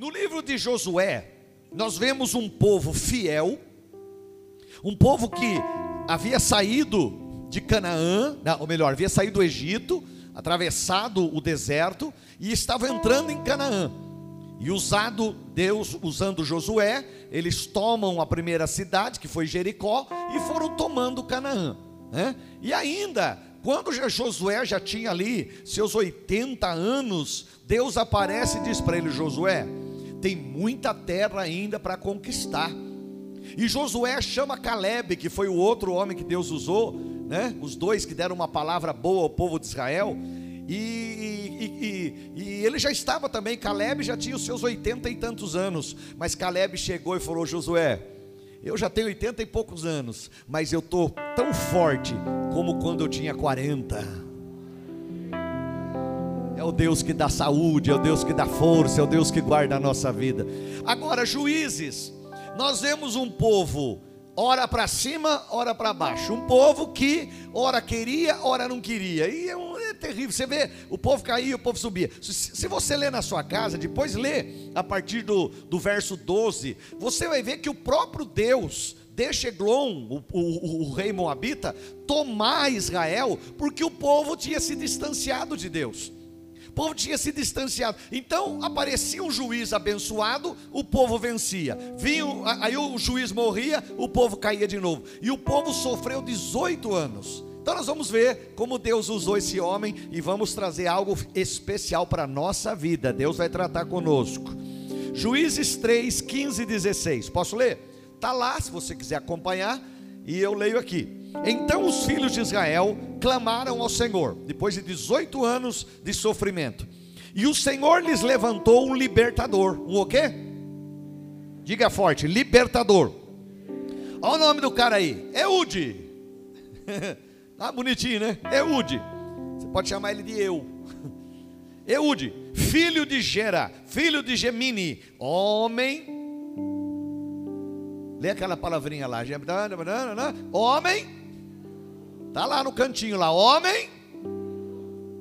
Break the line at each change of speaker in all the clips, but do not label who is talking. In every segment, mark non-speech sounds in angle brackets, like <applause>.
No livro de Josué, nós vemos um povo fiel, um povo que havia saído de Canaã, ou melhor, havia saído do Egito, atravessado o deserto e estava entrando em Canaã. E usado Deus, usando Josué, eles tomam a primeira cidade, que foi Jericó, e foram tomando Canaã. Né? E ainda, quando Josué já tinha ali seus 80 anos, Deus aparece e diz para ele: Josué, tem muita terra ainda para conquistar. E Josué chama Caleb, que foi o outro homem que Deus usou, né? Os dois que deram uma palavra boa ao povo de Israel. E, e, e, e, ele já estava também, Caleb já tinha os seus oitenta e tantos anos, mas Caleb chegou e falou: Josué, eu já tenho oitenta e poucos anos, mas eu estou tão forte como quando eu tinha quarenta. É o Deus que dá saúde, é o Deus que dá força, é o Deus que guarda a nossa vida. Agora, juízes, nós vemos um povo ora para cima, ora para baixo. Um povo que ora queria, ora não queria. E é, um, é, terrível. Você vê, o povo caía, o povo subia. Se, se você ler na sua casa, depois lê a partir do, do verso 12, você vai ver que o próprio Deus deixa Eglon, o, o, o rei Moabita, tomar Israel, porque o povo tinha se distanciado de Deus. O povo tinha se distanciado. Então aparecia um juiz abençoado, o povo vencia. Vinha, aí o juiz morria, o povo caía de novo. E o povo sofreu 18 anos. Então nós vamos ver como Deus usou esse homem e vamos trazer algo especial para a nossa vida. Deus vai tratar conosco. Juízes 3, 15 e 16. Posso ler? Está lá, se você quiser acompanhar, e eu leio aqui. Então os filhos de Israel clamaram ao Senhor, depois de 18 anos de sofrimento. E o Senhor lhes levantou um libertador. Um o quê? Diga forte, libertador. Olha o nome do cara aí, Eude. <laughs> tá bonitinho, né? Eude. Você pode chamar ele de eu. <laughs> Eude, filho de Gera, filho de Gemini, homem. Lê aquela palavrinha lá, homem Está lá no cantinho lá, homem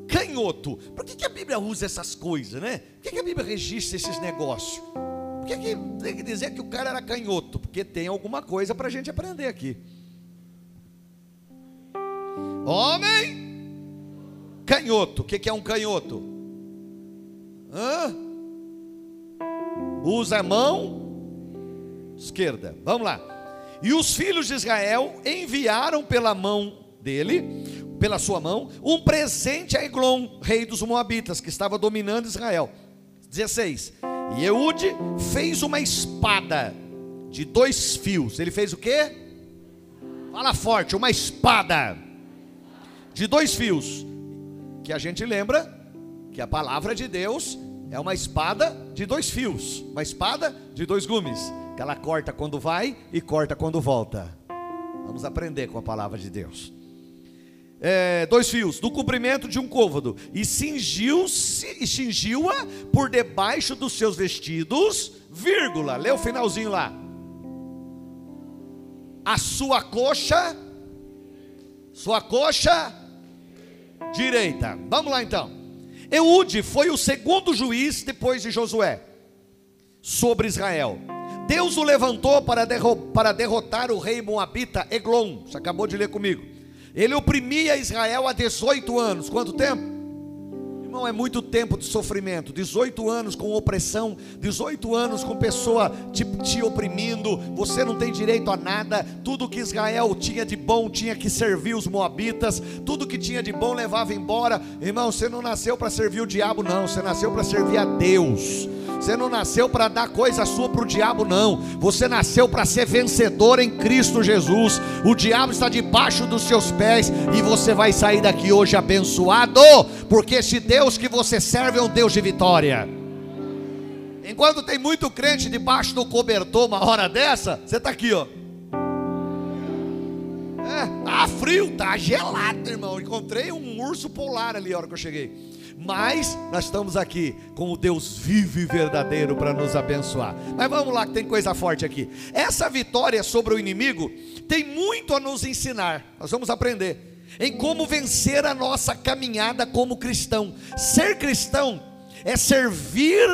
canhoto. Por que, que a Bíblia usa essas coisas, né? Por que, que a Bíblia registra esses negócios? Por que, que tem que dizer que o cara era canhoto? Porque tem alguma coisa para a gente aprender aqui. Homem canhoto. O que, que é um canhoto? Hã? Usa a mão esquerda. Vamos lá. E os filhos de Israel enviaram pela mão dele, pela sua mão, um presente a Eglon, rei dos Moabitas, que estava dominando Israel. 16. E Eude fez uma espada de dois fios. Ele fez o quê? Fala forte, uma espada de dois fios. Que a gente lembra que a palavra de Deus é uma espada de dois fios, uma espada de dois gumes, que ela corta quando vai e corta quando volta. Vamos aprender com a palavra de Deus é, dois fios, do comprimento de um côvado, e cingiu-se e cingiu-a por debaixo dos seus vestidos, vírgula, lê o finalzinho lá. A sua coxa, sua coxa direita. Vamos lá então. Eude foi o segundo juiz depois de Josué sobre Israel. Deus o levantou para, para derrotar o rei Moabita Eglon. Você acabou de ler comigo. Ele oprimia Israel há 18 anos. Quanto tempo? Irmão, é muito tempo de sofrimento. 18 anos com opressão, 18 anos com pessoa te, te oprimindo. Você não tem direito a nada. Tudo que Israel tinha de bom tinha que servir os moabitas. Tudo que tinha de bom levava embora. Irmão, você não nasceu para servir o diabo, não. Você nasceu para servir a Deus. Você não nasceu para dar coisa sua para o diabo, não. Você nasceu para ser vencedor em Cristo Jesus. O diabo está debaixo dos seus pés e você vai sair daqui hoje abençoado, porque esse Deus que você serve é um Deus de vitória. Enquanto tem muito crente debaixo do cobertor, uma hora dessa, você está aqui, ó. É, tá frio, tá gelado, irmão. Encontrei um urso polar ali a hora que eu cheguei mas nós estamos aqui com o Deus vivo e verdadeiro para nos abençoar. Mas vamos lá, que tem coisa forte aqui. Essa vitória sobre o inimigo tem muito a nos ensinar. Nós vamos aprender em como vencer a nossa caminhada como cristão. Ser cristão é servir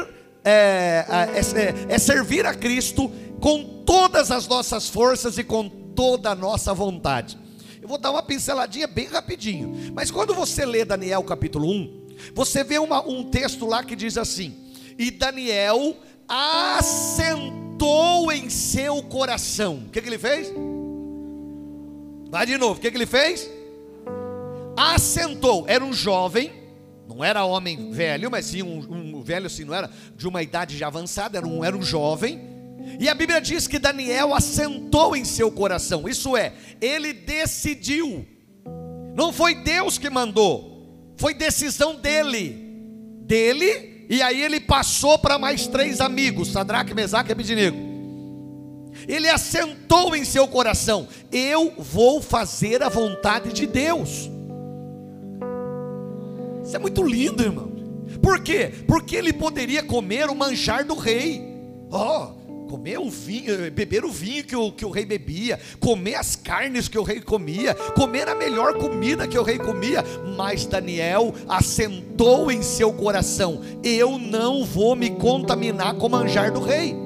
é, é, é servir a Cristo com todas as nossas forças e com toda a nossa vontade. Eu vou dar uma pinceladinha bem rapidinho. Mas quando você lê Daniel capítulo 1, você vê uma, um texto lá que diz assim: E Daniel assentou em seu coração. O que, que ele fez? Vai de novo, o que, que ele fez? Assentou, era um jovem, não era homem velho, mas sim um, um velho assim, não era de uma idade já avançada, era um, era um jovem e a Bíblia diz que Daniel assentou em seu coração, isso é, ele decidiu, não foi Deus que mandou, foi decisão dele, dele, e aí ele passou para mais três amigos, Sadraque, Mesaque e Abidinego. Ele assentou em seu coração: Eu vou fazer a vontade de Deus. Isso é muito lindo, irmão. Por quê? Porque ele poderia comer o manjar do rei. Oh, comer o vinho, beber o vinho que o, que o rei bebia, comer as carnes que o rei comia, comer a melhor comida que o rei comia, mas Daniel assentou em seu coração: eu não vou me contaminar com o manjar do rei.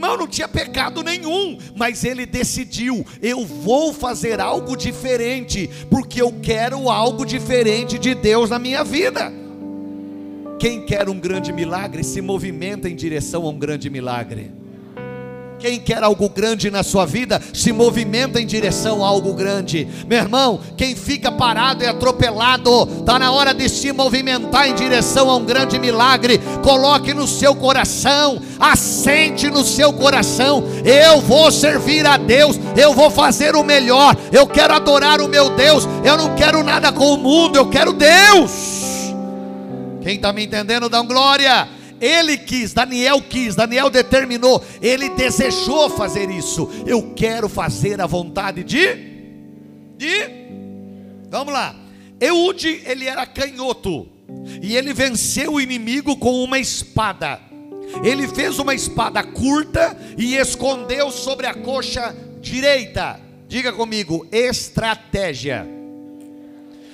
Irmão, não tinha pecado nenhum, mas ele decidiu: eu vou fazer algo diferente, porque eu quero algo diferente de Deus na minha vida. Quem quer um grande milagre se movimenta em direção a um grande milagre. Quem quer algo grande na sua vida se movimenta em direção a algo grande. Meu irmão, quem fica parado e atropelado, está na hora de se movimentar em direção a um grande milagre. Coloque no seu coração, assente no seu coração. Eu vou servir a Deus, eu vou fazer o melhor, eu quero adorar o meu Deus, eu não quero nada com o mundo, eu quero Deus. Quem está me entendendo, dá glória. Ele quis, Daniel quis, Daniel determinou, ele desejou fazer isso. Eu quero fazer a vontade de. De. Vamos lá. Eude, ele era canhoto. E ele venceu o inimigo com uma espada. Ele fez uma espada curta e escondeu sobre a coxa direita. Diga comigo, estratégia.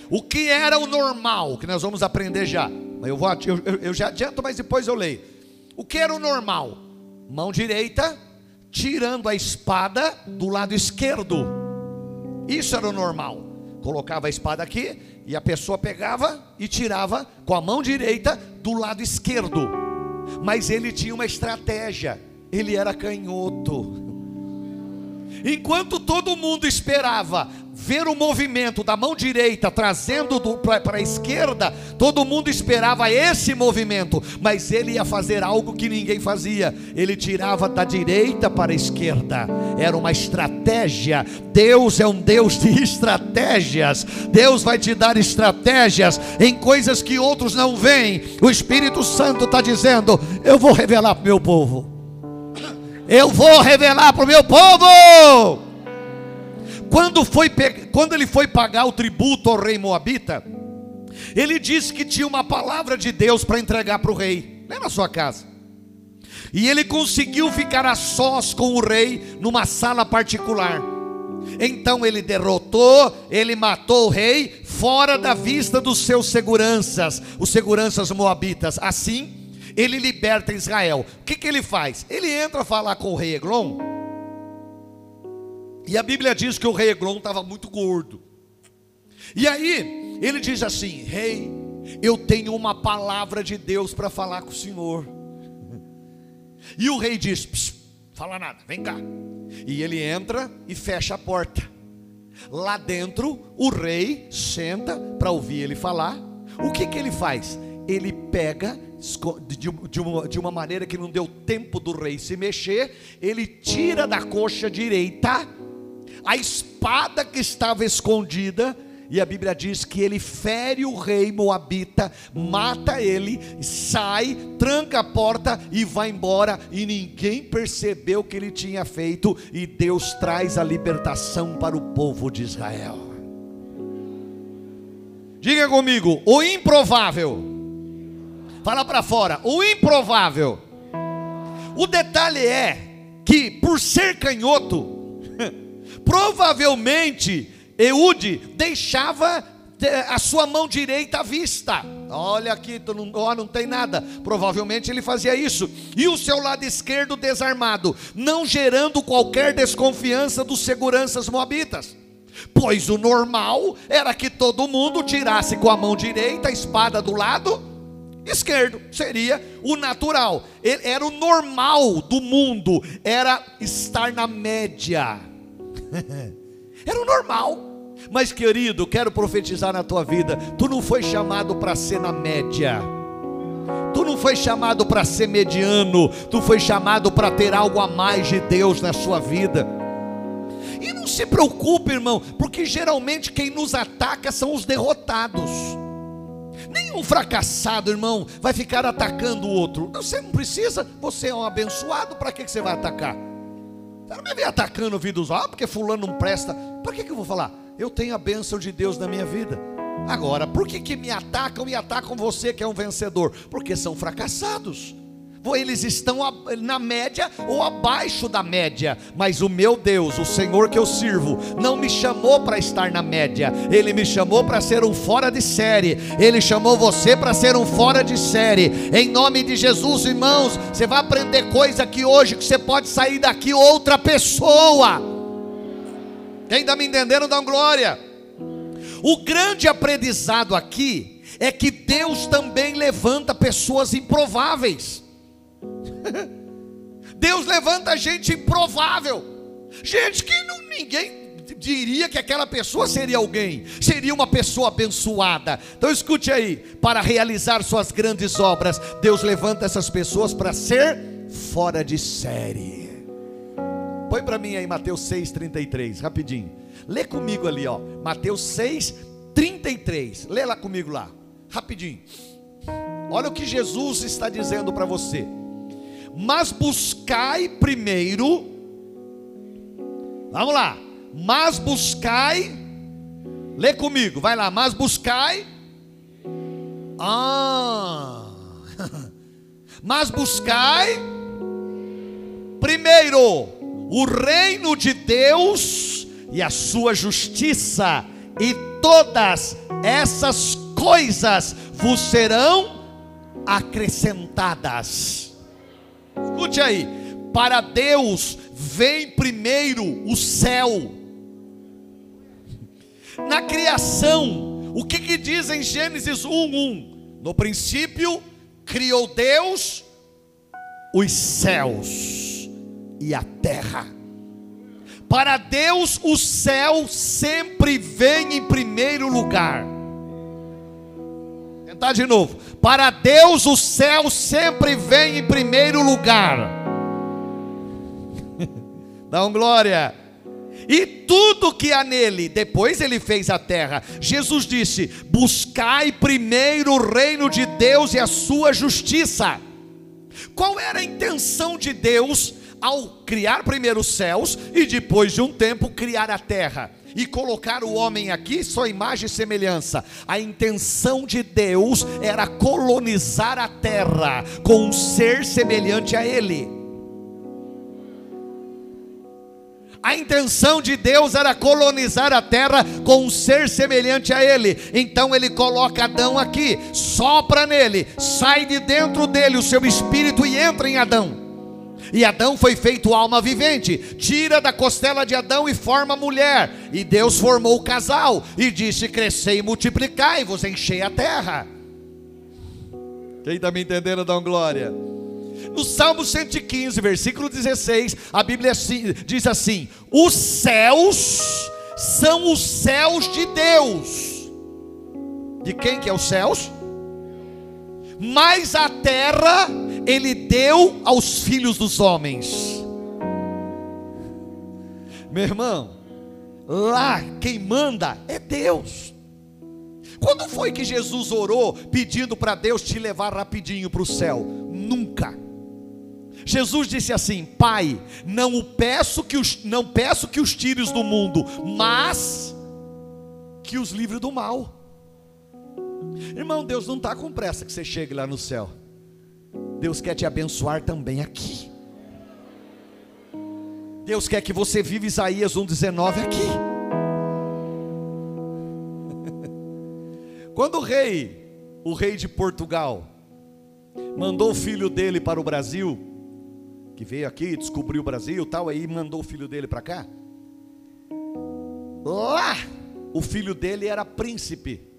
O que era o normal, que nós vamos aprender já. Eu, vou, eu, eu já adianto, mas depois eu leio. O que era o normal? Mão direita, tirando a espada do lado esquerdo. Isso era o normal. Colocava a espada aqui e a pessoa pegava e tirava com a mão direita do lado esquerdo. Mas ele tinha uma estratégia. Ele era canhoto. Enquanto todo mundo esperava ver o movimento da mão direita trazendo para a esquerda, todo mundo esperava esse movimento, mas ele ia fazer algo que ninguém fazia. Ele tirava da direita para a esquerda. Era uma estratégia. Deus é um Deus de <laughs> estratégias. Deus vai te dar estratégias em coisas que outros não veem. O Espírito Santo está dizendo: Eu vou revelar para o meu povo. Eu vou revelar para o meu povo. Quando, foi, quando ele foi pagar o tributo ao rei Moabita, ele disse que tinha uma palavra de Deus para entregar para o rei, lá na sua casa. E ele conseguiu ficar a sós com o rei numa sala particular. Então ele derrotou, ele matou o rei fora da vista dos seus seguranças, os seguranças moabitas. Assim, ele liberta Israel. O que, que ele faz? Ele entra a falar com o rei Eglon. E a Bíblia diz que o rei Eglon estava muito gordo. E aí, ele diz assim: Rei, eu tenho uma palavra de Deus para falar com o senhor. E o rei diz: Fala nada, vem cá. E ele entra e fecha a porta. Lá dentro, o rei senta para ouvir ele falar. O que, que ele faz? Ele pega de uma, de uma maneira que não deu tempo do rei se mexer, ele tira da coxa direita a espada que estava escondida, e a Bíblia diz que ele fere o rei Moabita, mata ele, sai, tranca a porta e vai embora, e ninguém percebeu o que ele tinha feito, e Deus traz a libertação para o povo de Israel. Diga comigo, o improvável Fala para fora. O improvável. O detalhe é que, por ser canhoto, provavelmente Eude deixava a sua mão direita à vista. Olha aqui, não, oh, não tem nada. Provavelmente ele fazia isso. E o seu lado esquerdo desarmado, não gerando qualquer desconfiança dos seguranças moabitas. Pois o normal era que todo mundo tirasse com a mão direita a espada do lado esquerdo, seria o natural. Era o normal do mundo, era estar na média. <laughs> era o normal. Mas querido, quero profetizar na tua vida, tu não foi chamado para ser na média. Tu não foi chamado para ser mediano, tu foi chamado para ter algo a mais de Deus na sua vida. E não se preocupe, irmão, porque geralmente quem nos ataca são os derrotados. Nenhum fracassado, irmão, vai ficar atacando o outro. Você não precisa, você é um abençoado, para que você vai atacar? Você não me vem atacando vidas, ah, porque fulano não presta. Para que, que eu vou falar? Eu tenho a bênção de Deus na minha vida. Agora, por que, que me atacam e atacam você que é um vencedor? Porque são fracassados eles estão na média ou abaixo da média, mas o meu Deus, o Senhor que eu sirvo, não me chamou para estar na média, Ele me chamou para ser um fora de série, Ele chamou você para ser um fora de série, em nome de Jesus, irmãos, você vai aprender coisa que hoje que você pode sair daqui outra pessoa. Quem está me entendendo, dá glória. O grande aprendizado aqui é que Deus também levanta pessoas improváveis. <laughs> Deus levanta gente improvável, gente que não, ninguém diria que aquela pessoa seria alguém, seria uma pessoa abençoada. Então escute aí, para realizar suas grandes obras, Deus levanta essas pessoas para ser fora de série. Põe para mim aí Mateus 6:33, rapidinho. Lê comigo ali, ó. Mateus 6:33. Lê lá comigo lá, rapidinho. Olha o que Jesus está dizendo para você. Mas buscai primeiro. Vamos lá. Mas buscai. Lê comigo, vai lá. Mas buscai. Ah. <laughs> Mas buscai primeiro o reino de Deus e a sua justiça, e todas essas coisas vos serão acrescentadas. Escute aí, para Deus vem primeiro o céu. Na criação, o que, que diz em Gênesis 1:1? No princípio criou Deus os céus e a terra. Para Deus, o céu sempre vem em primeiro lugar. Tentar de novo. Para Deus, o céu sempre vem em primeiro lugar. <laughs> Dá um glória. E tudo que há nele, depois ele fez a terra. Jesus disse: Buscai primeiro o reino de Deus e a sua justiça. Qual era a intenção de Deus ao criar primeiro os céus e depois de um tempo criar a terra? E colocar o homem aqui, sua imagem e semelhança. A intenção de Deus era colonizar a terra com um ser semelhante a ele. A intenção de Deus era colonizar a terra com um ser semelhante a ele. Então ele coloca Adão aqui, sopra nele, sai de dentro dele o seu espírito e entra em Adão. E Adão foi feito alma vivente. Tira da costela de Adão e forma mulher. E Deus formou o casal e disse: Crescei e multiplicai, vos enchei a terra. Quem está me entendendo, dá glória. No Salmo 115, versículo 16, a Bíblia diz assim: Os céus são os céus de Deus. De quem que é os céus? Mas a terra ele deu aos filhos dos homens. Meu irmão, lá quem manda é Deus. Quando foi que Jesus orou pedindo para Deus te levar rapidinho para o céu? Nunca. Jesus disse assim: Pai, não peço que os, não peço que os tires do mundo, mas que os livre do mal. Irmão, Deus não está com pressa que você chegue lá no céu. Deus quer te abençoar também aqui. Deus quer que você viva Isaías 1,19 aqui. <laughs> Quando o rei, o rei de Portugal, mandou o filho dele para o Brasil, que veio aqui, descobriu o Brasil, tal, aí mandou o filho dele para cá. Lá, o filho dele era príncipe.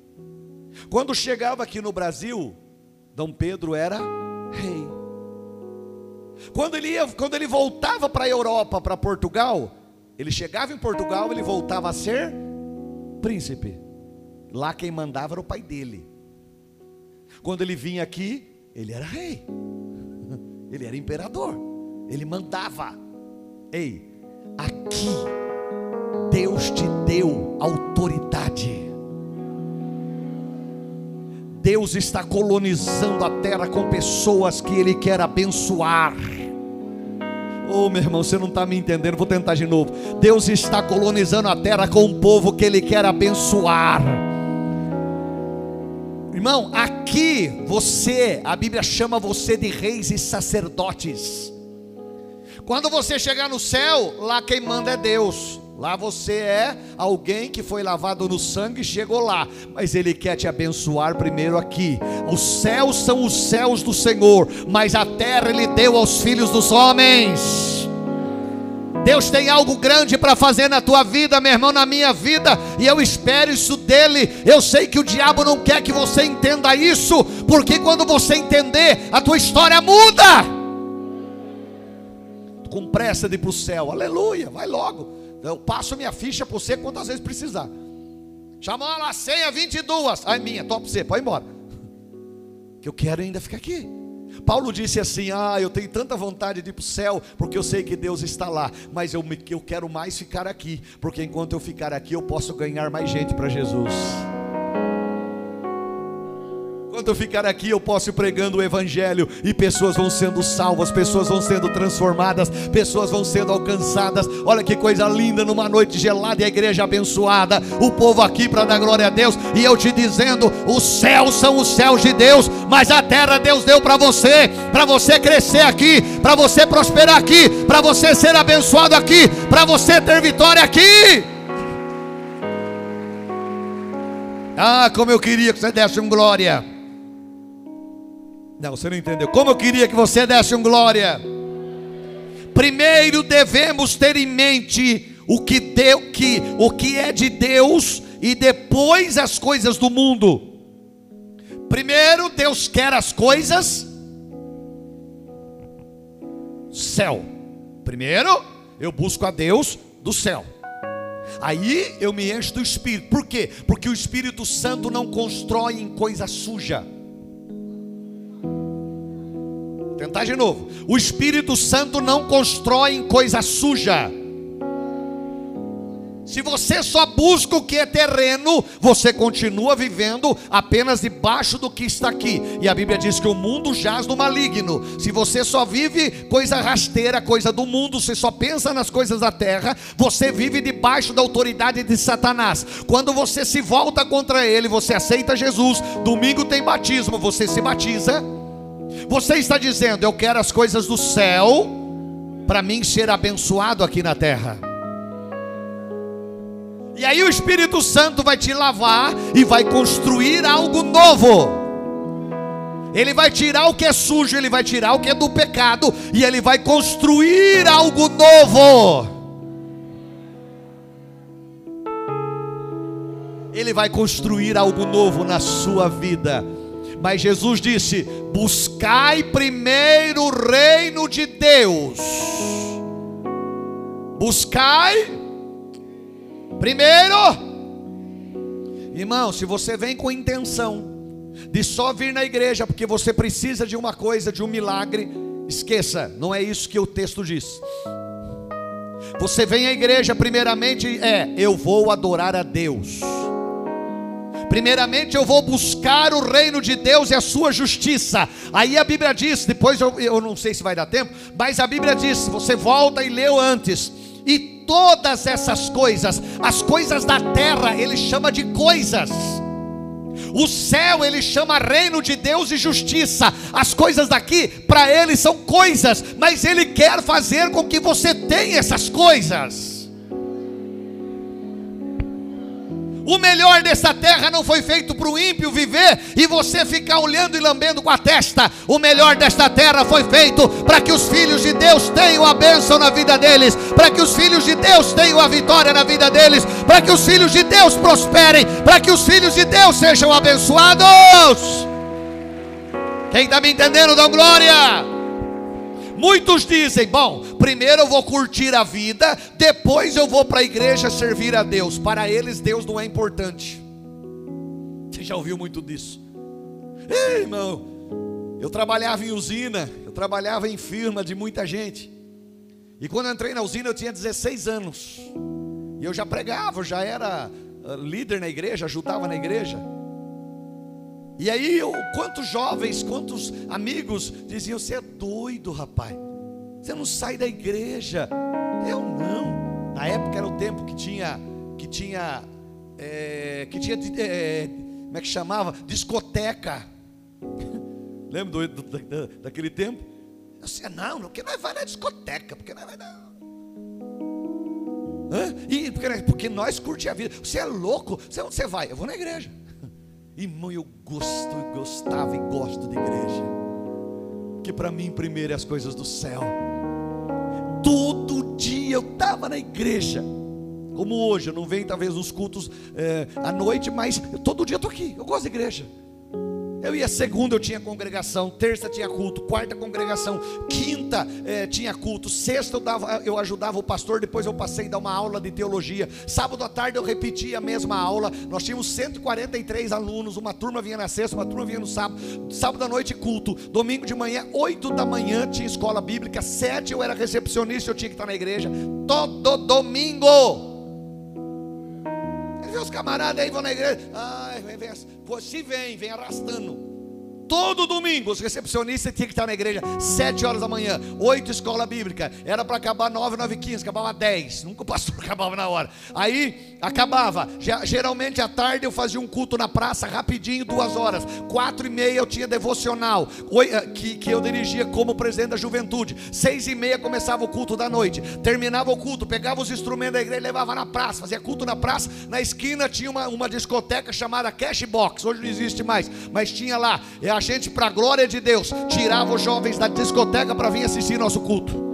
Quando chegava aqui no Brasil, Dom Pedro era rei. Quando ele ia, quando ele voltava para a Europa, para Portugal, ele chegava em Portugal, ele voltava a ser príncipe. Lá quem mandava era o pai dele. Quando ele vinha aqui, ele era rei. <laughs> Ele era imperador. Ele mandava. Ei, aqui Deus te deu autoridade. Deus está colonizando a terra com pessoas que Ele quer abençoar. Oh, meu irmão, você não está me entendendo, vou tentar de novo. Deus está colonizando a terra com um povo que Ele quer abençoar. Irmão, aqui você, a Bíblia chama você de reis e sacerdotes. Quando você chegar no céu, lá quem manda é Deus. Lá você é alguém que foi lavado no sangue e chegou lá, mas Ele quer te abençoar primeiro aqui. Os céus são os céus do Senhor, mas a terra Ele deu aos filhos dos homens. Deus tem algo grande para fazer na tua vida, meu irmão, na minha vida, e eu espero isso dele. Eu sei que o diabo não quer que você entenda isso, porque quando você entender, a tua história muda. Com pressa de ir para o céu, aleluia, vai logo. Eu passo minha ficha para você quantas vezes precisar. Chamou a senha 22. Ai, minha, top você, pode ir embora. Que eu quero ainda ficar aqui. Paulo disse assim: Ah, eu tenho tanta vontade de ir para o céu, porque eu sei que Deus está lá, mas eu, eu quero mais ficar aqui, porque enquanto eu ficar aqui, eu posso ganhar mais gente para Jesus. Enquanto eu ficar aqui, eu posso ir pregando o Evangelho e pessoas vão sendo salvas, pessoas vão sendo transformadas, pessoas vão sendo alcançadas. Olha que coisa linda numa noite gelada e a igreja abençoada. O povo aqui para dar glória a Deus. E eu te dizendo: os céus são os céus de Deus, mas a terra Deus deu para você, para você crescer aqui, para você prosperar aqui, para você ser abençoado aqui, para você ter vitória aqui. Ah, como eu queria que você desse um glória. Não, você não entendeu. Como eu queria que você desse um glória. Primeiro devemos ter em mente o que deu, que o que é de Deus e depois as coisas do mundo. Primeiro Deus quer as coisas céu. Primeiro eu busco a Deus do céu. Aí eu me encho do Espírito. Por quê? Porque o Espírito Santo não constrói em coisa suja. Tentar de novo. O Espírito Santo não constrói em coisa suja. Se você só busca o que é terreno, você continua vivendo apenas debaixo do que está aqui. E a Bíblia diz que o mundo jaz no maligno. Se você só vive coisa rasteira, coisa do mundo, você só pensa nas coisas da terra, você vive debaixo da autoridade de Satanás. Quando você se volta contra ele, você aceita Jesus. Domingo tem batismo, você se batiza você está dizendo, eu quero as coisas do céu para mim ser abençoado aqui na terra. E aí o Espírito Santo vai te lavar e vai construir algo novo. Ele vai tirar o que é sujo, ele vai tirar o que é do pecado e ele vai construir algo novo. Ele vai construir algo novo na sua vida. Mas Jesus disse: buscai primeiro o reino de Deus. Buscai primeiro. Irmão, se você vem com intenção de só vir na igreja porque você precisa de uma coisa, de um milagre, esqueça, não é isso que o texto diz. Você vem à igreja primeiramente é, eu vou adorar a Deus. Primeiramente eu vou buscar o reino de Deus e a sua justiça. Aí a Bíblia diz, depois eu, eu não sei se vai dar tempo, mas a Bíblia diz, você volta e leu antes. E todas essas coisas, as coisas da terra, ele chama de coisas. O céu ele chama reino de Deus e justiça. As coisas daqui para ele são coisas, mas ele quer fazer com que você tenha essas coisas. O melhor dessa terra não foi feito para o ímpio viver e você ficar olhando e lambendo com a testa. O melhor desta terra foi feito para que os filhos de Deus tenham a bênção na vida deles, para que os filhos de Deus tenham a vitória na vida deles, para que os filhos de Deus prosperem, para que os filhos de Deus sejam abençoados. Quem está me entendendo, dá glória. Muitos dizem: bom, primeiro eu vou curtir a vida, depois eu vou para a igreja servir a Deus. Para eles, Deus não é importante. Você já ouviu muito disso? Ei, irmão, eu trabalhava em usina, eu trabalhava em firma de muita gente. E quando entrei na usina, eu tinha 16 anos. E eu já pregava, já era ah, líder na igreja, ajudava na igreja. E aí, eu, quantos jovens, quantos amigos diziam: Você é doido, rapaz, você não sai da igreja. Eu não. Na época era o tempo que tinha, que tinha, é, que tinha, é, como é que chamava? Discoteca. <laughs> Lembra do, do, do, daquele tempo? Eu disse, não, porque nós vai na discoteca, porque nós vai na. Hã? E porque, porque nós curtimos a vida. Você é louco? Você onde você vai? Eu vou na igreja. Irmão, eu gosto, eu gostava e gosto de igreja. Que para mim primeiro é as coisas do céu. Todo dia eu estava na igreja. Como hoje, eu não venho talvez nos cultos é, à noite, mas todo dia eu estou aqui. Eu gosto de igreja. Eu ia segunda, eu tinha congregação, terça tinha culto, quarta congregação, quinta eh, tinha culto, sexta eu, dava, eu ajudava o pastor, depois eu passei a dar uma aula de teologia, sábado à tarde eu repetia a mesma aula, nós tínhamos 143 alunos, uma turma vinha na sexta, uma turma vinha no sábado, sábado à noite culto, domingo de manhã, 8 da manhã tinha escola bíblica, sete eu era recepcionista, eu tinha que estar na igreja, todo domingo. Os camaradas aí vão na igreja, ai, vem, vem, se vem, vem arrastando. Todo domingo, os recepcionistas tinham que estar na igreja, sete horas da manhã, oito escola bíblica, era para acabar nove, nove quinze, acabava dez, nunca o pastor <laughs> acabava na hora. Aí acabava, geralmente à tarde eu fazia um culto na praça, rapidinho, duas horas, quatro e meia eu tinha devocional, eh, que, que eu dirigia como presidente da juventude, seis e meia começava o culto da noite, terminava o culto, pegava os instrumentos da igreja e levava na praça, fazia culto na praça, na esquina tinha uma, uma discoteca chamada Cashbox, hoje não existe mais, mas tinha lá, é a gente, para a glória de Deus, tirava os jovens da discoteca para vir assistir nosso culto.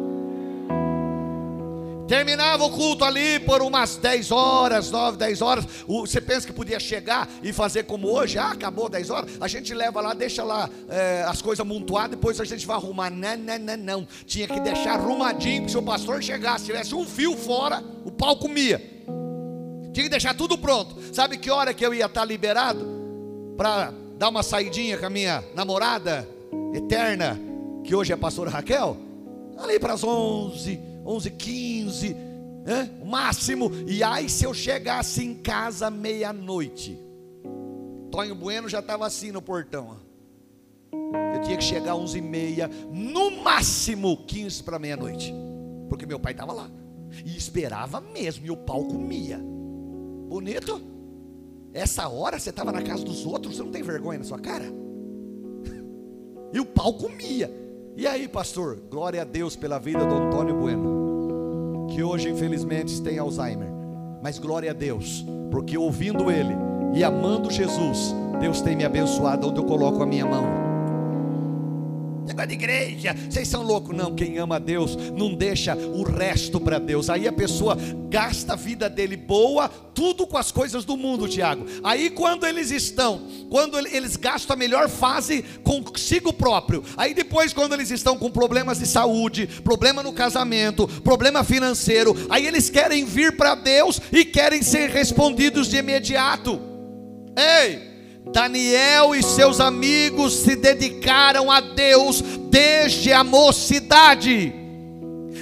Terminava o culto ali por umas 10 horas, 9, 10 horas. Você pensa que podia chegar e fazer como hoje? Ah, acabou 10 horas. A gente leva lá, deixa lá é, as coisas amontoadas, depois a gente vai arrumar. Não, não, não, não. Tinha que deixar arrumadinho, porque se o pastor chegasse, tivesse um fio fora, o pau comia. Tinha que deixar tudo pronto. Sabe que hora que eu ia estar liberado? Para dar uma saidinha com a minha namorada eterna, que hoje é a pastora Raquel, ali para as 11, 11, 15, né? o máximo. E aí, se eu chegasse em casa meia-noite, Tonho Bueno já estava assim no portão. Eu tinha que chegar às 11 e meia, no máximo 15 para meia-noite, porque meu pai estava lá. E esperava mesmo, e o pau comia. Bonito? Essa hora você estava na casa dos outros, você não tem vergonha na sua cara? <laughs> E o pau comia. E aí, pastor? Glória a Deus pela vida do Antônio Bueno, que hoje infelizmente tem Alzheimer. Mas glória a Deus, porque ouvindo ele e amando Jesus, Deus tem me abençoado onde eu coloco a minha mão. Negócio de igreja, vocês são loucos. Não, quem ama a Deus não deixa o resto para Deus. Aí a pessoa gasta a vida dele boa, tudo com as coisas do mundo, Tiago. Aí quando eles estão, quando eles gastam a melhor fase consigo próprio. Aí depois, quando eles estão com problemas de saúde, problema no casamento, problema financeiro, aí eles querem vir para Deus e querem ser respondidos de imediato. Ei! Daniel e seus amigos se dedicaram a Deus desde a mocidade.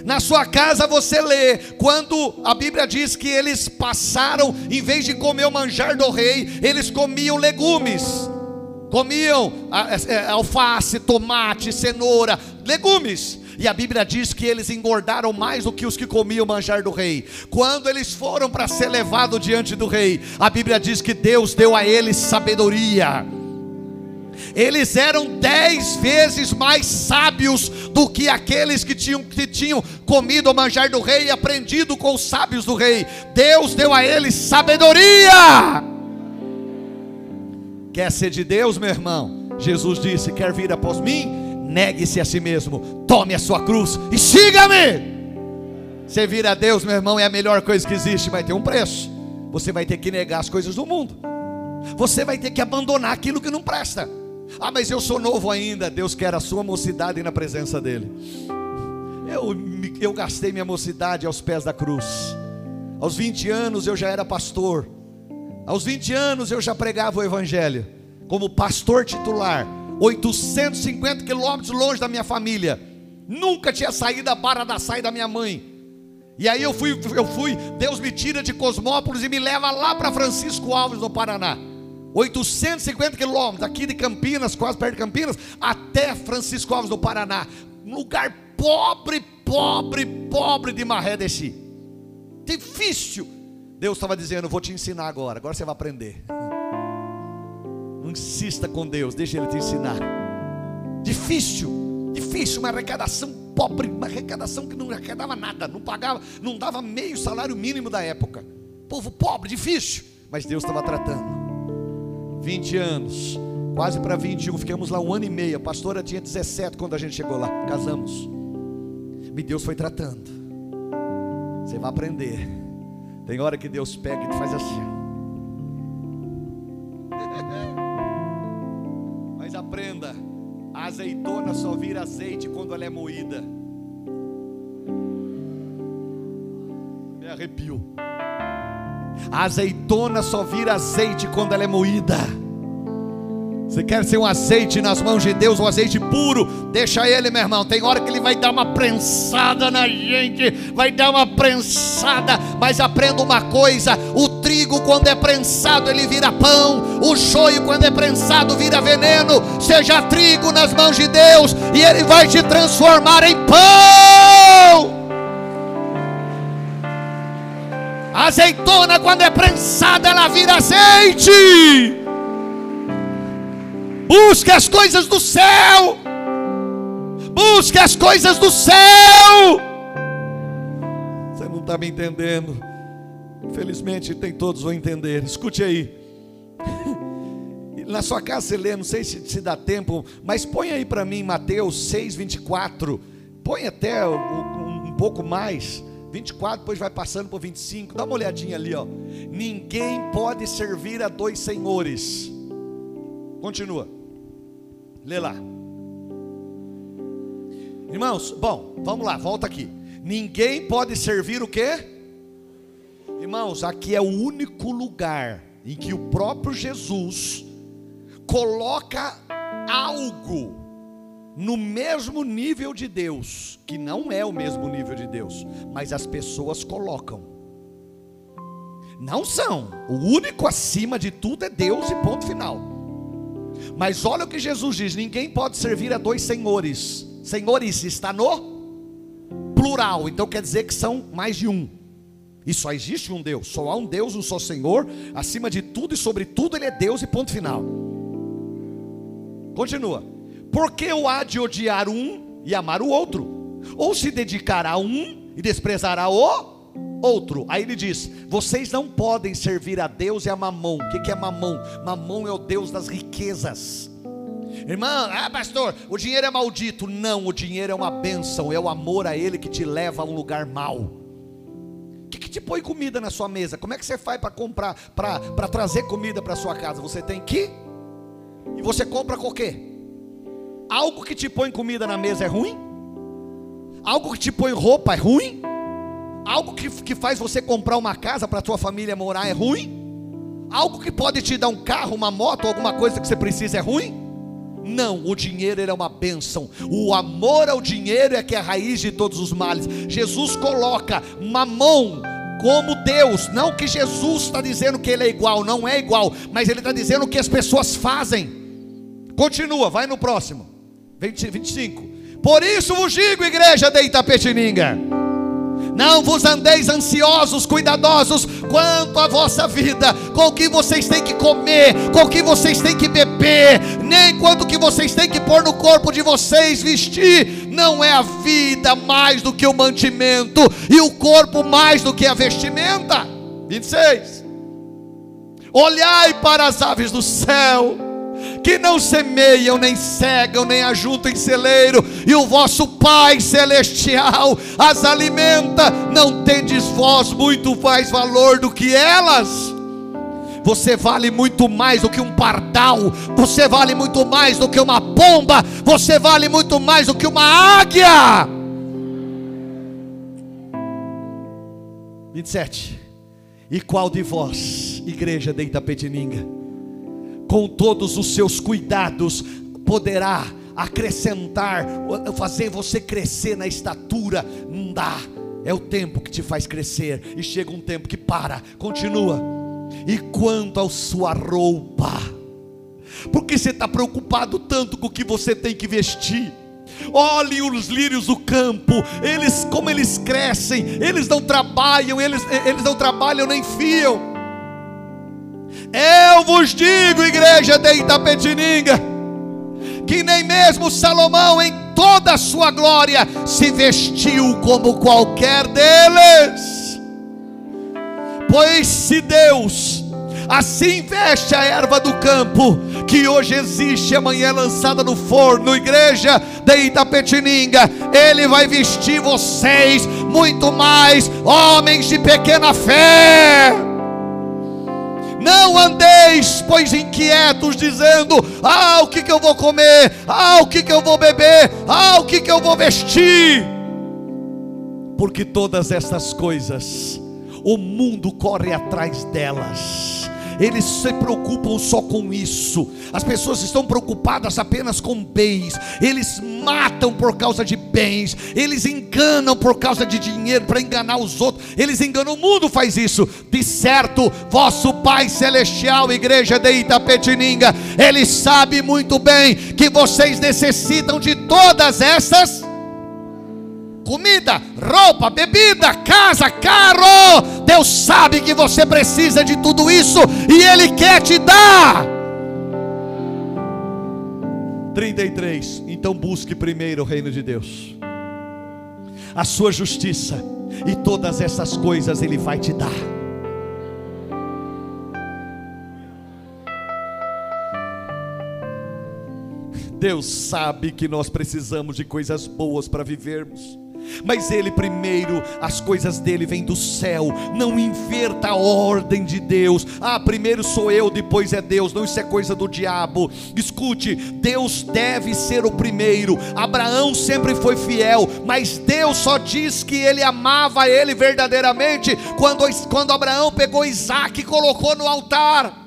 Na sua casa você lê, quando a Bíblia diz que eles passaram, em vez de comer o manjar do rei, eles comiam legumes, comiam alface, tomate, cenoura, legumes. E a Bíblia diz que eles engordaram mais do que os que comiam o manjar do rei. Quando eles foram para ser levados diante do rei, a Bíblia diz que Deus deu a eles sabedoria. Eles eram dez vezes mais sábios do que aqueles que tinham, que tinham comido o manjar do rei e aprendido com os sábios do rei. Deus deu a eles sabedoria. Quer ser de Deus, meu irmão? Jesus disse: Quer vir após mim? Negue-se a si mesmo, tome a sua cruz e siga-me. Servir a Deus, meu irmão, é a melhor coisa que existe, vai ter um preço. Você vai ter que negar as coisas do mundo. Você vai ter que abandonar aquilo que não presta. Ah, mas eu sou novo ainda. Deus quer a sua mocidade na presença dEle. Eu, eu gastei minha mocidade aos pés da cruz. Aos 20 anos eu já era pastor. Aos 20 anos eu já pregava o Evangelho. Como pastor titular. 850 quilômetros longe da minha família. Nunca tinha saído da barra da saia da minha mãe. E aí eu fui, eu fui, Deus me tira de Cosmópolis e me leva lá para Francisco Alves, no Paraná. 850 quilômetros, aqui de Campinas, quase perto de Campinas, até Francisco Alves, no Paraná. Um lugar pobre, pobre, pobre de desci. Difícil. Deus estava dizendo: Vou te ensinar agora, agora você vai aprender. Não insista com Deus, deixa Ele te ensinar. Difícil, difícil, uma arrecadação pobre, uma arrecadação que não arrecadava nada, não pagava, não dava meio salário mínimo da época. Povo pobre, difícil, mas Deus estava tratando. 20 anos, quase para 21, ficamos lá um ano e meio. A pastora tinha 17 quando a gente chegou lá, casamos. E Deus foi tratando. Você vai aprender. Tem hora que Deus pega e faz assim. Aprenda, a azeitona só vira azeite quando ela é moída. Me arrepio. A azeitona só vira azeite quando ela é moída. Você quer ser um azeite nas mãos de Deus, um azeite puro? Deixa ele, meu irmão. Tem hora que ele vai dar uma prensada na gente, vai dar uma prensada. Mas aprenda uma coisa: o trigo, quando é prensado, ele vira pão. O choio, quando é prensado, vira veneno. Seja trigo nas mãos de Deus, e ele vai te transformar em pão. Azeitona, quando é prensada, ela vira azeite. Busque as coisas do céu. Busque as coisas do céu. Você não está me entendendo. Infelizmente, tem todos vão entender. Escute aí. Na sua casa você lê, não sei se, se dá tempo, mas põe aí para mim Mateus 6, 24. Põe até um, um pouco mais. 24, depois vai passando por 25. Dá uma olhadinha ali, ó. Ninguém pode servir a dois senhores. Continua. Lê lá. Irmãos, bom, vamos lá, volta aqui. Ninguém pode servir o quê? Irmãos, aqui é o único lugar em que o próprio Jesus coloca algo no mesmo nível de Deus, que não é o mesmo nível de Deus, mas as pessoas colocam. Não são. O único acima de tudo é Deus e ponto final. Mas olha o que Jesus diz: ninguém pode servir a dois senhores. Senhores está no plural, então quer dizer que são mais de um. E só existe um Deus, só há um Deus, um só Senhor, acima de tudo e sobre tudo Ele é Deus e ponto final. Continua. Porque eu há de odiar um e amar o outro? Ou se dedicar a um e desprezará o outro? Aí ele diz: Vocês não podem servir a Deus e a mamão. O que é mamão? Mamão é o Deus das riquezas. Irmã, ah, pastor, o dinheiro é maldito. Não, o dinheiro é uma bênção, é o amor a Ele que te leva a um lugar mau. Te põe comida na sua mesa? Como é que você faz para comprar, para trazer comida para sua casa? Você tem que? E você compra com o quê? Algo que te põe comida na mesa é ruim? Algo que te põe roupa é ruim? Algo que, que faz você comprar uma casa para a tua família morar é ruim? Algo que pode te dar um carro, uma moto, alguma coisa que você precisa é ruim? Não, o dinheiro é uma bênção. O amor ao dinheiro é que é a raiz de todos os males. Jesus coloca mamão como Deus. Não que Jesus está dizendo que ele é igual, não é igual, mas ele está dizendo que as pessoas fazem. Continua, vai no próximo. 20, 25. Por isso vos digo, igreja de Itapetininga. Não vos andeis ansiosos, cuidadosos quanto à vossa vida, com o que vocês têm que comer, com o que vocês têm que beber, nem quanto que vocês têm que pôr no corpo de vocês, vestir. Não é a vida mais do que o mantimento, e o corpo mais do que a vestimenta. 26. Olhai para as aves do céu, que não semeiam, nem cegam, nem ajuntam em celeiro, e o vosso Pai celestial as alimenta. Não tendes vós muito mais valor do que elas? Você vale muito mais do que um pardal, você vale muito mais do que uma pomba, você vale muito mais do que uma águia. 27. E qual de vós, igreja de Itapetininga, com todos os seus cuidados, poderá acrescentar, fazer você crescer na estatura? Não dá. É o tempo que te faz crescer, e chega um tempo que para, continua. E quanto à sua roupa, porque você está preocupado tanto com o que você tem que vestir? Olhe os lírios do campo, eles como eles crescem, eles não trabalham, eles, eles não trabalham nem fiam. Eu vos digo, igreja de Itapetininga, que nem mesmo Salomão, em toda a sua glória, se vestiu como qualquer deles. Pois se Deus assim veste a erva do campo, que hoje existe, amanhã é lançada no forno, igreja de Itapetininga, Ele vai vestir vocês muito mais, homens de pequena fé. Não andeis, pois inquietos, dizendo: Ah, o que, que eu vou comer? Ah, o que, que eu vou beber? Ah, o que, que eu vou vestir? Porque todas essas coisas, o mundo corre atrás delas eles se preocupam só com isso. As pessoas estão preocupadas apenas com bens, eles matam por causa de bens, eles enganam por causa de dinheiro para enganar os outros, eles enganam, o mundo faz isso. De certo, vosso Pai Celestial, igreja de Itapetininga, Ele sabe muito bem que vocês necessitam de todas essas comida, roupa, bebida, casa, carro. Deus sabe que você precisa de tudo isso e Ele quer te dar. 33. Então busque primeiro o reino de Deus, a sua justiça, e todas essas coisas Ele vai te dar. Deus sabe que nós precisamos de coisas boas para vivermos. Mas ele primeiro, as coisas dele vêm do céu. Não inverta a ordem de Deus. Ah, primeiro sou eu, depois é Deus. Não, isso é coisa do diabo. Escute, Deus deve ser o primeiro. Abraão sempre foi fiel, mas Deus só diz que ele amava ele verdadeiramente quando, quando Abraão pegou Isaac e colocou no altar.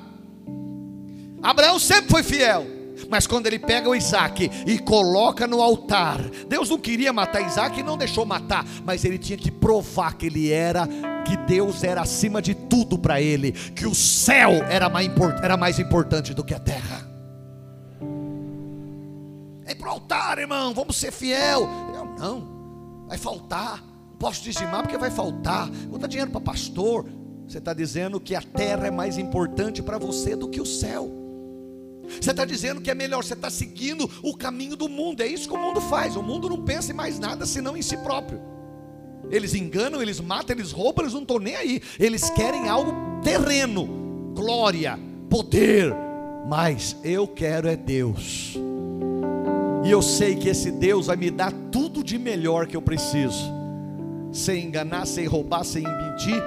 Abraão sempre foi fiel. Mas quando ele pega o Isaac e coloca no altar, Deus não queria matar Isaac e não deixou matar, mas ele tinha que provar que ele era, que Deus era acima de tudo para ele, que o céu era mais, era mais importante do que a terra. É para o altar, irmão, vamos ser fiel. Eu, não, vai faltar. Não posso dizimar porque vai faltar. Vou dar dinheiro para pastor. Você está dizendo que a terra é mais importante para você do que o céu. Você está dizendo que é melhor, você está seguindo o caminho do mundo. É isso que o mundo faz. O mundo não pensa em mais nada senão em si próprio. Eles enganam, eles matam, eles roubam, eles não estão nem aí. Eles querem algo terreno, glória, poder. Mas eu quero é Deus. E eu sei que esse Deus vai me dar tudo de melhor que eu preciso. Sem enganar, sem roubar, sem mentir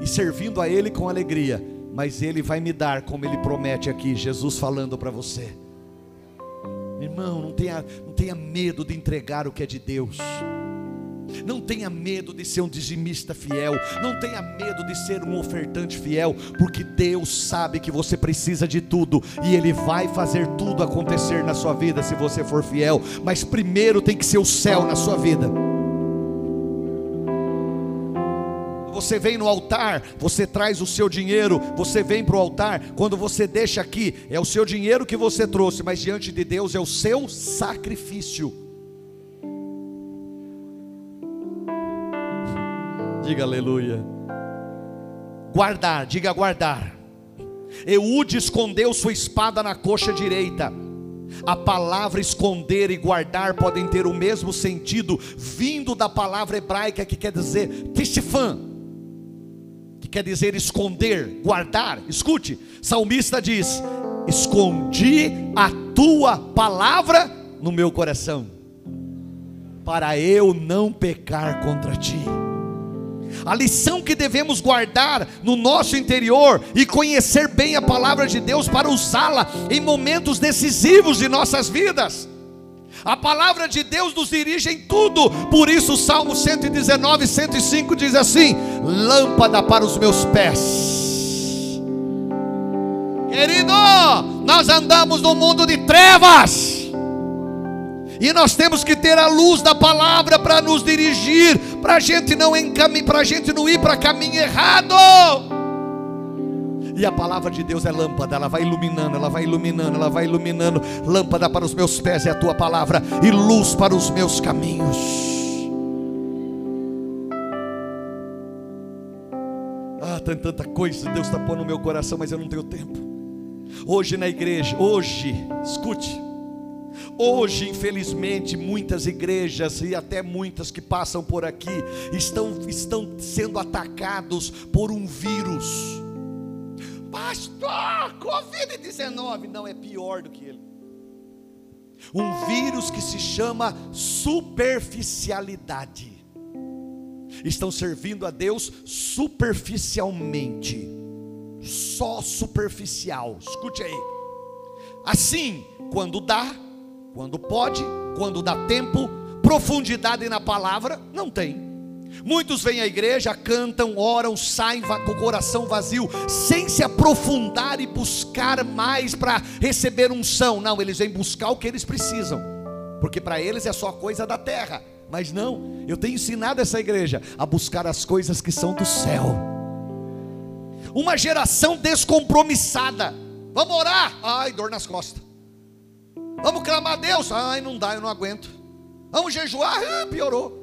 e servindo a Ele com alegria mas Ele vai me dar, como Ele promete aqui, Jesus falando para você. Irmão, não tenha, não tenha medo de entregar o que é de Deus. Não tenha medo de ser um dizimista fiel. Não tenha medo de ser um ofertante fiel. Porque Deus sabe que você precisa de tudo. E Ele vai fazer tudo acontecer na sua vida se você for fiel. Mas primeiro tem que ser o céu na sua vida. Você vem no altar, você traz o seu dinheiro, você vem para o altar, quando você deixa aqui, é o seu dinheiro que você trouxe, mas diante de Deus é o seu sacrifício. <laughs> Diga aleluia. Guardar, diga guardar. Eude escondeu sua espada na coxa direita. A palavra esconder e guardar podem ter o mesmo sentido, vindo da palavra hebraica que quer dizer que quer dizer esconder, guardar. Escute, salmista diz: Escondi a tua palavra no meu coração, para eu não pecar contra ti a lição que devemos guardar no nosso interior e conhecer bem a palavra de Deus para usá-la em momentos decisivos de nossas vidas. A palavra de Deus nos dirige em tudo, por isso o Salmo 119, 105 diz assim: Lâmpada para os meus pés. Querido, nós andamos no mundo de trevas. E nós temos que ter a luz da palavra para nos dirigir, para a gente não encaminhar, para a gente não ir para caminho errado. E a palavra de Deus é lâmpada, ela vai iluminando, ela vai iluminando, ela vai iluminando. Lâmpada para os meus pés é a tua palavra, e luz para os meus caminhos. Ah, tem tanta coisa, Deus está pondo no meu coração, mas eu não tenho tempo. Hoje na igreja, hoje, escute. Hoje, infelizmente, muitas igrejas e até muitas que passam por aqui estão, estão sendo atacados por um vírus. Pastor, Covid-19 não é pior do que ele. Um vírus que se chama superficialidade. Estão servindo a Deus superficialmente, só superficial. Escute aí. Assim, quando dá, quando pode, quando dá tempo, profundidade na palavra, não tem. Muitos vêm à igreja, cantam, oram, saem com o coração vazio, sem se aprofundar e buscar mais para receber unção. Não, eles vêm buscar o que eles precisam, porque para eles é só coisa da terra. Mas não, eu tenho ensinado essa igreja a buscar as coisas que são do céu. Uma geração descompromissada. Vamos orar? Ai, dor nas costas. Vamos clamar a Deus? Ai, não dá, eu não aguento. Vamos jejuar? Ah, piorou.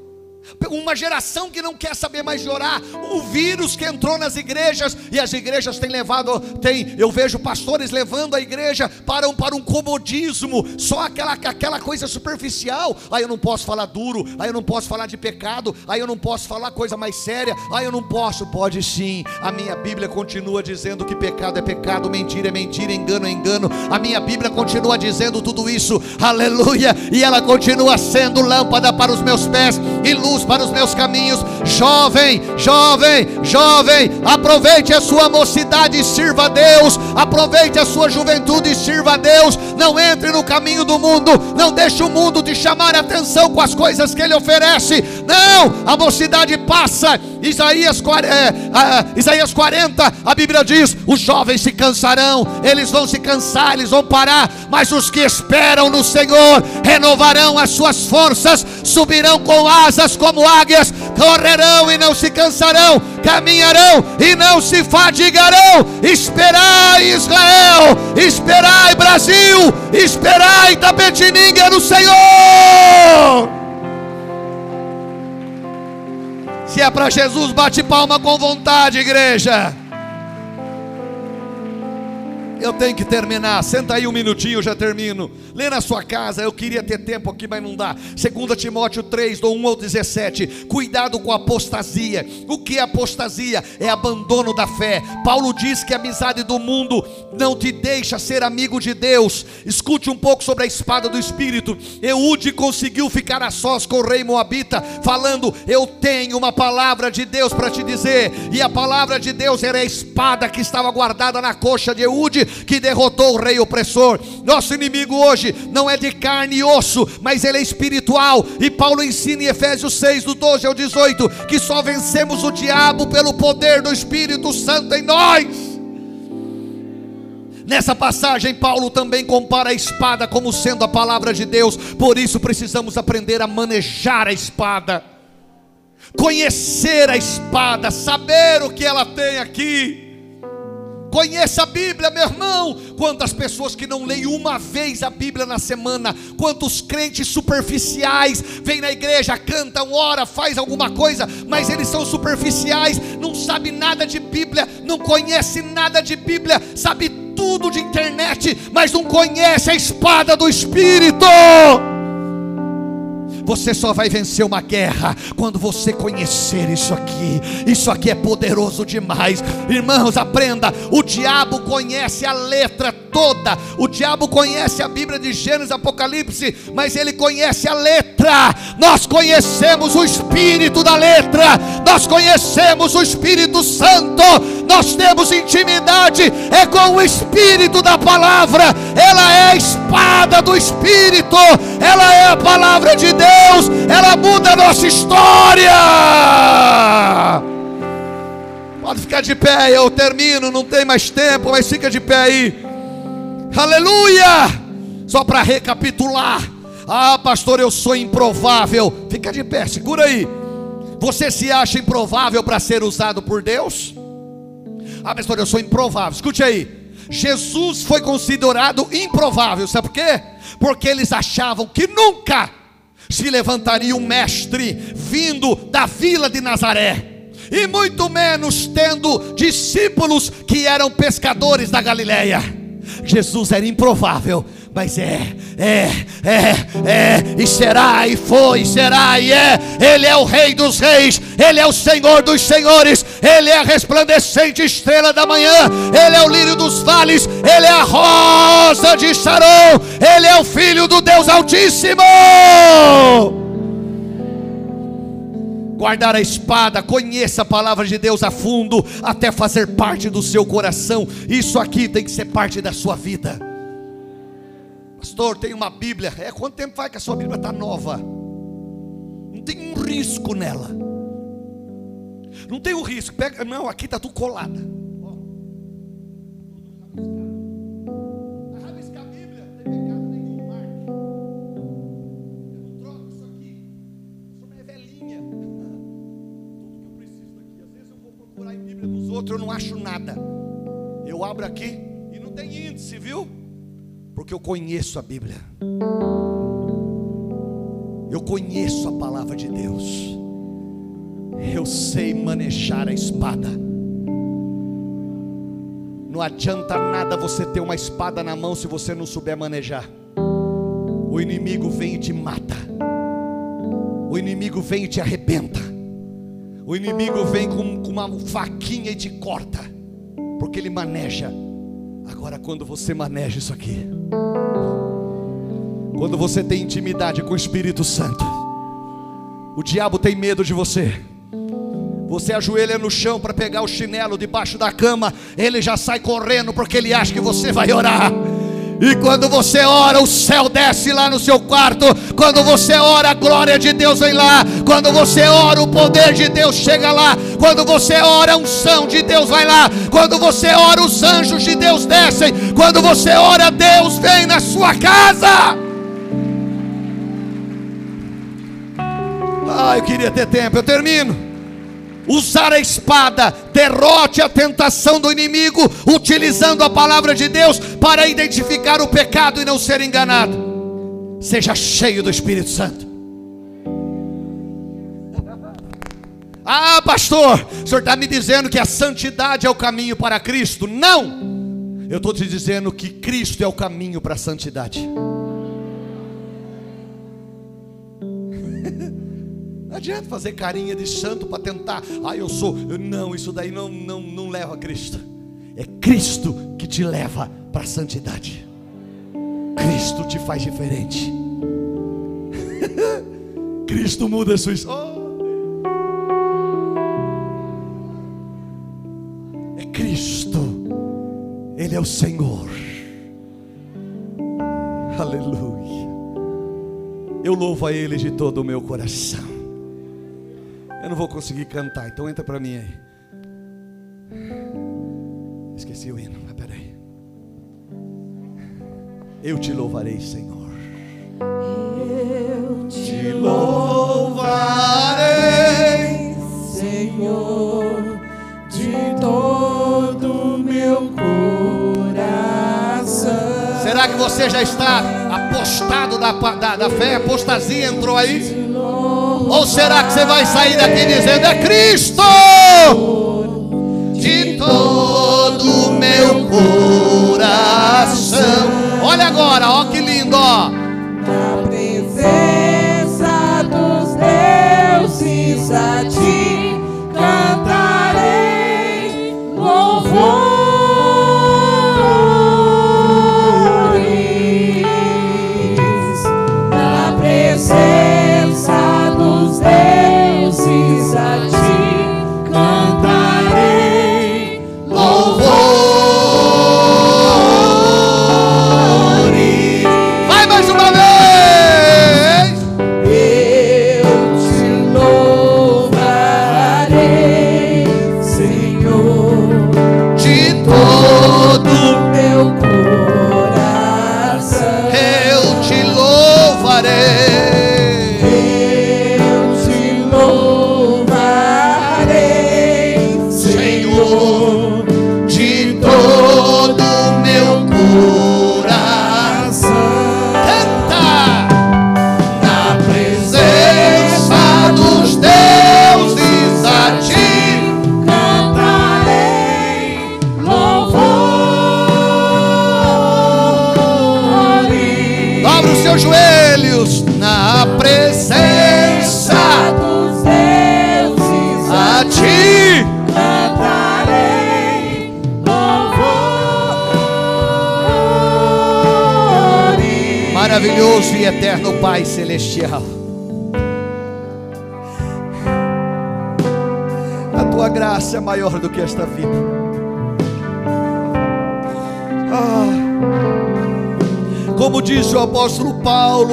Uma geração que não quer saber mais de orar. O vírus que entrou nas igrejas e as igrejas têm levado, tem, eu vejo pastores levando a igreja para um, para um comodismo, só aquela, aquela coisa superficial. Aí eu não posso falar duro, aí eu não posso falar de pecado, aí eu não posso falar coisa mais séria, aí eu não posso. Pode sim. A minha Bíblia continua dizendo que pecado é pecado, mentira é mentira, engano é engano. A minha Bíblia continua dizendo tudo isso. Aleluia! E ela continua sendo lâmpada para os meus pés e luz para os meus caminhos. Jovem, jovem, jovem, aproveite a sua mocidade e sirva a Deus. Aproveite a sua juventude e sirva a Deus. Não entre no caminho do mundo. Não deixe o mundo te chamar a atenção com as coisas que ele oferece. Não, a mocidade passa. Isaías, é, Isaías 40, a Bíblia diz: os jovens se cansarão, eles vão se cansar, eles vão parar, mas os que esperam no Senhor renovarão as suas forças, subirão com asas como águias, correrão e não se cansarão, caminharão e não se fadigarão. Esperai Israel, esperai Brasil, esperai Tapetininga no Senhor. Se é para Jesus, bate palma com vontade, igreja. Eu tenho que terminar. Senta aí um minutinho, eu já termino. Lê na sua casa, eu queria ter tempo aqui, mas não dá. 2 Timóteo 3, do 1 ao 17. Cuidado com a apostasia. O que é apostasia? É abandono da fé. Paulo diz que a amizade do mundo não te deixa ser amigo de Deus. Escute um pouco sobre a espada do Espírito. Eude conseguiu ficar a sós com o rei Moabita, falando: Eu tenho uma palavra de Deus para te dizer. E a palavra de Deus era a espada que estava guardada na coxa de Eude que derrotou o rei opressor. Nosso inimigo hoje não é de carne e osso, mas ele é espiritual. E Paulo ensina em Efésios 6, do 12 ao 18, que só vencemos o diabo pelo poder do Espírito Santo em nós. Nessa passagem, Paulo também compara a espada como sendo a palavra de Deus, por isso precisamos aprender a manejar a espada, conhecer a espada, saber o que ela tem aqui. Conheça a Bíblia, meu irmão. Quantas pessoas que não leem uma vez a Bíblia na semana, quantos crentes superficiais vêm na igreja, cantam, ora, faz alguma coisa, mas eles são superficiais, não sabe nada de Bíblia, não conhece nada de Bíblia, sabe tudo de internet, mas não conhece a espada do Espírito. Você só vai vencer uma guerra quando você conhecer isso aqui. Isso aqui é poderoso demais. Irmãos, aprenda: o diabo conhece a letra toda. O diabo conhece a Bíblia de Gênesis, Apocalipse, mas ele conhece a letra. Nós conhecemos o espírito da letra. Nós conhecemos o Espírito Santo. Nós temos intimidade é com o espírito da palavra. Ela é a espada do espírito. Ela é a palavra de Deus. Ela muda a nossa história. Pode ficar de pé, eu termino, não tem mais tempo, mas fica de pé aí. Aleluia! Só para recapitular. Ah, pastor, eu sou improvável. Fica de pé, segura aí. Você se acha improvável para ser usado por Deus? Ah, pastor, eu sou improvável. Escute aí. Jesus foi considerado improvável, sabe por quê? Porque eles achavam que nunca se levantaria um mestre vindo da vila de Nazaré, e muito menos tendo discípulos que eram pescadores da Galileia. Jesus era improvável, mas é, é, é, é, e será, e foi, e será, e é. Ele é o Rei dos Reis, Ele é o Senhor dos Senhores, Ele é a resplandecente estrela da manhã, Ele é o lírio dos vales, Ele é a rosa de Sharon, Ele é o Filho do Deus Altíssimo. Guardar a espada, conheça a palavra de Deus a fundo, até fazer parte do seu coração. Isso aqui tem que ser parte da sua vida. Pastor, tem uma Bíblia. É quanto tempo vai que a sua Bíblia está nova? Não tem um risco nela. Não tem um risco. Pega, não, aqui está tudo colada. Outros, eu não acho nada. Eu abro aqui e não tem índice, viu? porque eu conheço a Bíblia. Eu conheço a palavra de Deus. Eu sei manejar a espada. Não adianta nada você ter uma espada na mão se você não souber manejar. O inimigo vem e te mata. O inimigo vem e te arrebenta. O inimigo vem com, com uma faquinha e te corta. Porque ele maneja Agora, quando você maneja isso aqui, quando você tem intimidade com o Espírito Santo, o diabo tem medo de você. Você ajoelha no chão para pegar o chinelo debaixo da cama, ele já sai correndo porque ele acha que você vai orar. E quando você ora, o céu desce lá no seu quarto. Quando você ora, a glória de Deus vem lá. Quando você ora, o poder de Deus chega lá. Quando você ora, a unção de Deus vai lá. Quando você ora, os anjos de Deus descem. Quando você ora, Deus vem na sua casa. Ah, eu queria ter tempo, eu termino usar a espada, derrote a tentação do inimigo, utilizando a palavra de Deus para identificar o pecado e não ser enganado. Seja cheio do Espírito Santo. Ah, pastor, o senhor está me dizendo que a santidade é o caminho para Cristo? Não, eu estou te dizendo que Cristo é o caminho para a santidade. Adianta fazer carinha de santo para tentar. Ah, eu sou. Não, isso daí não, não, não leva a Cristo. É Cristo que te leva para a santidade. Cristo te faz diferente. <laughs> Cristo muda a sua história. É Cristo. Ele é o Senhor. Aleluia. Eu louvo a Ele de todo o meu coração. Eu não vou conseguir cantar, então entra para mim aí. Esqueci o hino, mas peraí. Eu te louvarei, Senhor.
Eu te louvarei, Senhor, de todo meu coração.
Será que você já está apostado da, da, da fé? Apostasia entrou aí? Ou será que você vai sair daqui dizendo: É Cristo? de todo meu coração. Olha agora, ó que lindo, ó.
Na presença dos deuses a ti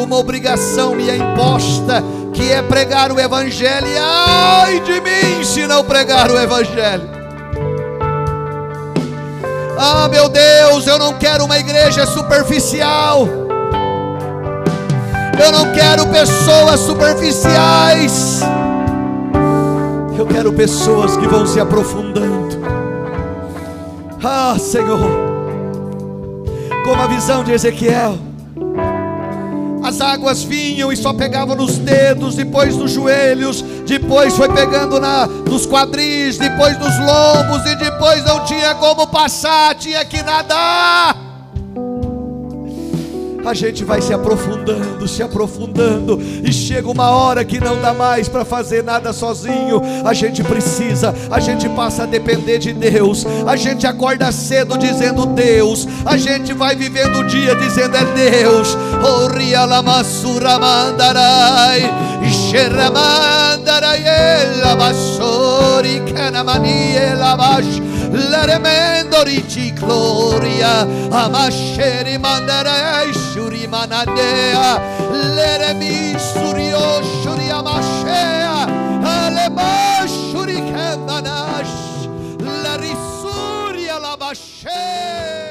uma obrigação me é imposta, que é pregar o Evangelho. E ai de mim se não pregar o Evangelho. Ah, meu Deus, eu não quero uma igreja superficial. Eu não quero pessoas superficiais. Eu quero pessoas que vão se aprofundando. Ah, Senhor. Como a visão de Ezequiel. As águas vinham e só pegavam nos dedos, depois nos joelhos, depois foi pegando na, nos quadris, depois nos lombos, e depois não tinha como passar, tinha que nadar a gente vai se aprofundando, se aprofundando, e chega uma hora que não dá mais para fazer nada sozinho. A gente precisa, a gente passa a depender de Deus. A gente acorda cedo dizendo Deus, a gente vai vivendo o dia dizendo é Deus. Oh, ria lamassura mandarai, xeramandarai, elabassori, canamani, elabash. Leremendo Leremendorici gloria, amasheri mandarei shuri manadea, leremi surio shuri amashea, alema shuri la risuri labashea.